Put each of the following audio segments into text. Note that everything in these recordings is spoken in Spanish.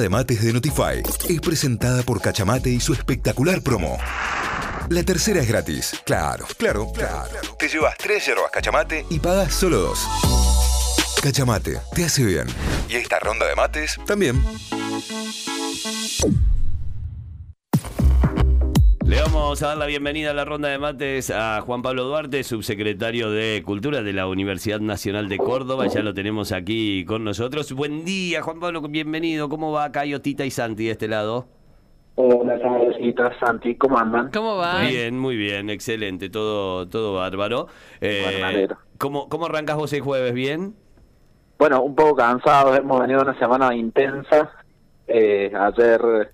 de mates de Notify es presentada por Cachamate y su espectacular promo. La tercera es gratis. Claro, claro, claro. Te llevas tres yerbas Cachamate y pagas solo dos. Cachamate, te hace bien. Y esta ronda de mates también. Le vamos a dar la bienvenida a la ronda de mates a Juan Pablo Duarte, subsecretario de Cultura de la Universidad Nacional de Córdoba. Ya lo tenemos aquí con nosotros. Buen día, Juan Pablo, bienvenido. ¿Cómo va Cayo, Tita y Santi de este lado? Hola, Carlosita, Santi, ¿cómo andan? ¿Cómo va? Bien, muy bien, excelente, todo, todo bárbaro. Eh. ¿cómo, ¿Cómo arrancas vos el jueves? ¿Bien? Bueno, un poco cansados, hemos venido una semana intensa. Eh, ayer,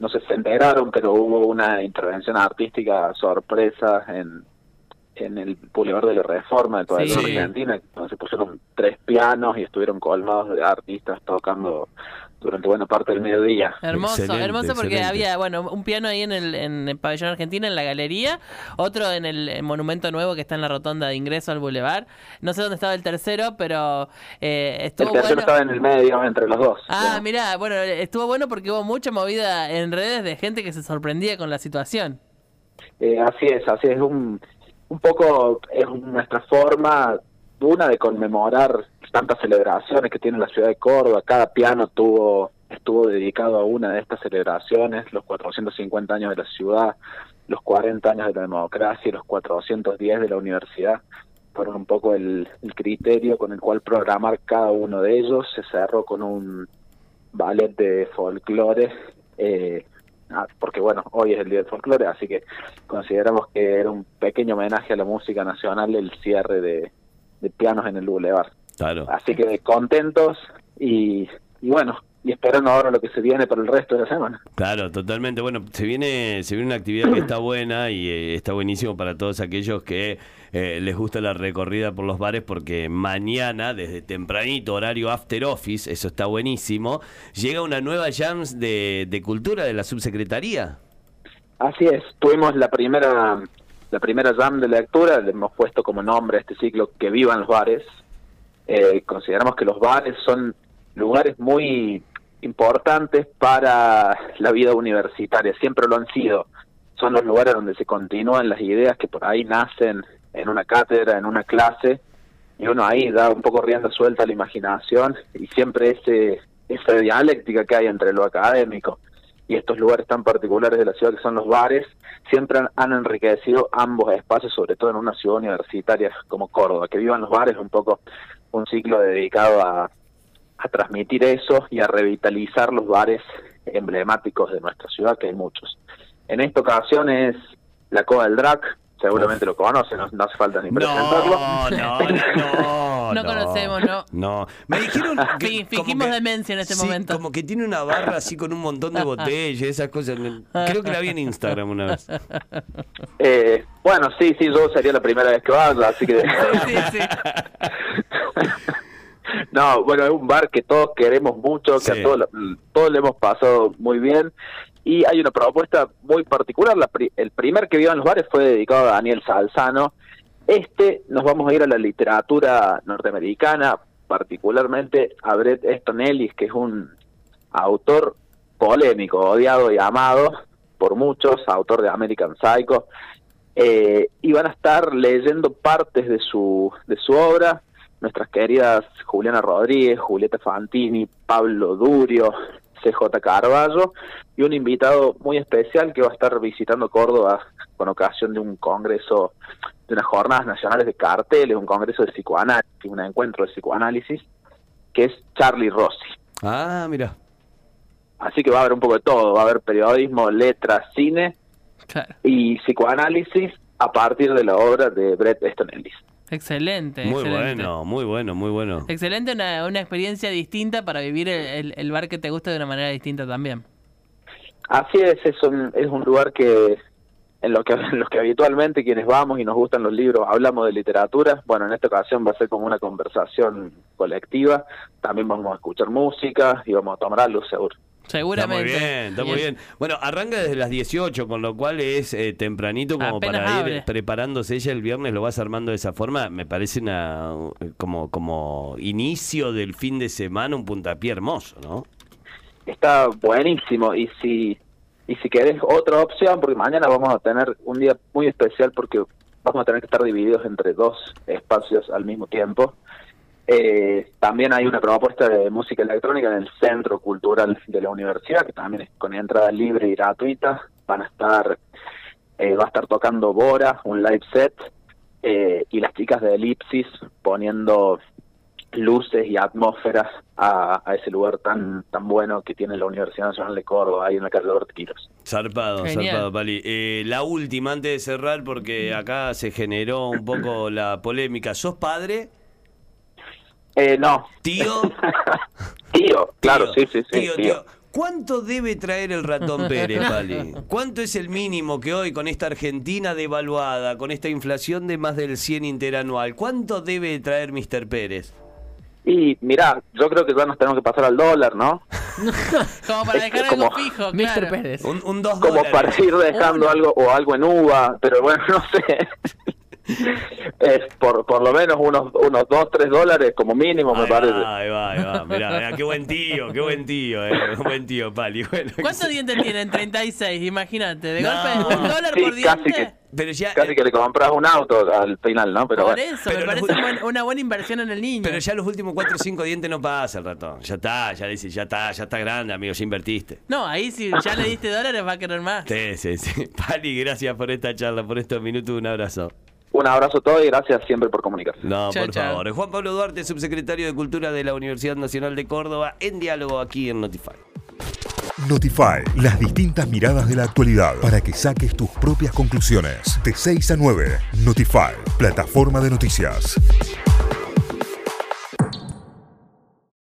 no sé si se enteraron, pero hubo una intervención artística sorpresa en, en el Boulevard de la Reforma de toda Sí. Argentina, donde se pusieron tres pianos y estuvieron colmados de artistas tocando durante buena parte del mediodía. Hermoso, Excelente, hermoso porque excelente. había, bueno, un piano ahí en el, en el pabellón argentino, en la galería, otro en el, eh, monumento nuevo que está en la rotonda de ingreso al boulevard. No sé dónde estaba el tercero, pero eh, El tercero bueno. estaba en el medio, entre los dos. Ah, digamos. mira, bueno, estuvo bueno porque hubo mucha movida en redes de gente que se sorprendía con la situación. Eh, así es, así es. Un, un poco es nuestra forma, una de conmemorar tantas celebraciones que tiene la ciudad de Córdoba. Cada piano tuvo estuvo dedicado a una de estas celebraciones, los 450 años de la ciudad, los 40 años de la democracia y los 410 de la universidad. Fueron un poco el, criterio con el cual programar cada uno de ellos. Se cerró con un ballet de folclore. Eh, Ah, porque bueno, hoy es el Día del Folclore, así que consideramos que era un pequeño homenaje a la música nacional el cierre de, de pianos en el Boulevard. Claro. Así que contentos y, y bueno, y esperando ahora lo que se viene para el resto de la semana. Claro, totalmente. Bueno, se viene, se viene una actividad que está buena y eh, está buenísimo para todos aquellos que eh, les gusta la recorrida por los bares porque mañana, desde tempranito, horario after office, eso está buenísimo, llega una nueva Jams de, de cultura de la subsecretaría. Así es, tuvimos la primera la primera jam de lectura, le hemos puesto como nombre a este ciclo que vivan los bares. Eh, consideramos que los bares son lugares muy importantes para la vida universitaria, siempre lo han sido. Son los lugares donde se continúan las ideas que por ahí nacen en una cátedra, en una clase, y uno ahí da un poco rienda suelta a la imaginación y siempre ese esa dialéctica que hay entre lo académico y estos lugares tan particulares de la ciudad que son los bares, siempre han, enriquecido ambos espacios, sobre todo en una ciudad universitaria como Córdoba. Que vivan los bares, un poco un ciclo dedicado a, a transmitir eso y a revitalizar los bares emblemáticos de nuestra ciudad, que hay muchos. En esta ocasión es la Coda del Drac, seguramente lo conocen, no, no hace falta ni presentarlo. No, no, no, No conocemos, ¿no? No. Me dijeron que fingimos que- demencia en este sí, momento. como que tiene una barra así con un montón de botellas, esas cosas. Creo que la vi en Instagram una vez. Eh, bueno, sí, sí, yo sería la primera vez que vaya, así que... Sí, sí, sí. No, bueno, es un bar que todos queremos mucho, que Sí. a todos, todos le hemos pasado muy bien. Y hay una propuesta muy particular. La pri- el primer que vio en los bares fue dedicado a Daniel Salzano. Este nos vamos a ir a la literatura norteamericana, particularmente a Bret Easton Ellis, que es un autor polémico, odiado y amado por muchos, autor de American Psycho. Eh, y van a estar leyendo partes de su, de su obra nuestras queridas Juliana Rodríguez, Julieta Fantini, Pablo Durio, CJ Carballo y un invitado muy especial que va a estar visitando Córdoba con ocasión de un congreso, de unas jornadas nacionales de carteles, un congreso de psicoanálisis, un encuentro de psicoanálisis, que es Charlie Rossi. Ah, mira. Así que va a haber un poco de todo, va a haber periodismo, letras, cine Claro. y psicoanálisis a partir de la obra de Bret Easton Ellis. Excelente. Muy excelente. bueno, muy bueno, muy bueno. Excelente, una, una experiencia distinta para vivir el, el- el bar que te gusta de una manera distinta también. Así es, es un, es un lugar que en lo que en los que habitualmente quienes vamos y nos gustan los libros hablamos de literatura. Bueno, en esta ocasión va a ser como una conversación colectiva. También vamos a escuchar música y vamos a tomar algo seguro. Está Seguramente. muy bien, está muy bien. Bueno, arranca desde las 18, con lo cual es eh, tempranito como Apenas para ir preparándose ella el viernes, lo vas armando de esa forma. Me parece una como, como inicio del fin de semana, un puntapié hermoso, ¿no? está buenísimo. Y si, y si querés otra opción, porque mañana vamos a tener un día muy especial porque vamos a tener que estar divididos entre dos espacios al mismo tiempo. Eh, también hay una propuesta de música electrónica en el Centro Cultural de la Universidad, que también es con entrada libre y gratuita. Van a estar, eh, va a estar tocando Bora, un live set, eh, y las chicas de Elipsis poniendo luces y atmósferas a, ese lugar tan tan bueno que tiene la Universidad Nacional de Córdoba, ahí en la calle de Quiros. Zarpado, zarpado, Pali. Eh, la última, antes de cerrar, porque acá se generó un poco la polémica. ¿Sos padre? Eh, no. ¿Tío? tío, claro, sí, sí, sí. tío. ¿Cuánto debe traer el ratón Pérez, Pali? ¿Cuánto es el mínimo que hoy, con esta Argentina devaluada, con esta inflación de más del 100 interanual, cuánto debe traer Mr. Pérez? Y mira, yo creo que ya nos tenemos que pasar al dólar, ¿no? como para dejar algo fijo, Mr. Pérez. Un, dos como para ir dejando algo o algo en uva, pero bueno, no sé es por, por lo menos unos, unos 2, 3 dólares como mínimo, me parece. ahí va, ahí va. Mirá, qué buen tío, qué buen tío, eh. buen tío, Pali. Bueno, ¿Cuántos dientes tienen? 36, imagínate. De golpe, un dólar por diente. Casi que, pero ya, casi que le compras un auto al final, ¿no? Pero por eso, me parece una buena inversión en el niño. Pero ya los últimos 4 o 5 dientes no pasa el ratón. Ya está, ya dice, ya está, ya está grande, amigo, ya invertiste. No, ahí si ya le diste dólares va a querer más. Sí, sí, sí. Pali, gracias por esta charla, por estos minutos. Un abrazo. Un abrazo a todos y gracias siempre por comunicarse. No, por favor. Juan Pablo Duarte, subsecretario de Cultura de la Universidad Nacional de Córdoba, en diálogo aquí en Notify. Notify, las distintas miradas de la actualidad para que saques tus propias conclusiones. De 6 a 9, Notify, plataforma de noticias.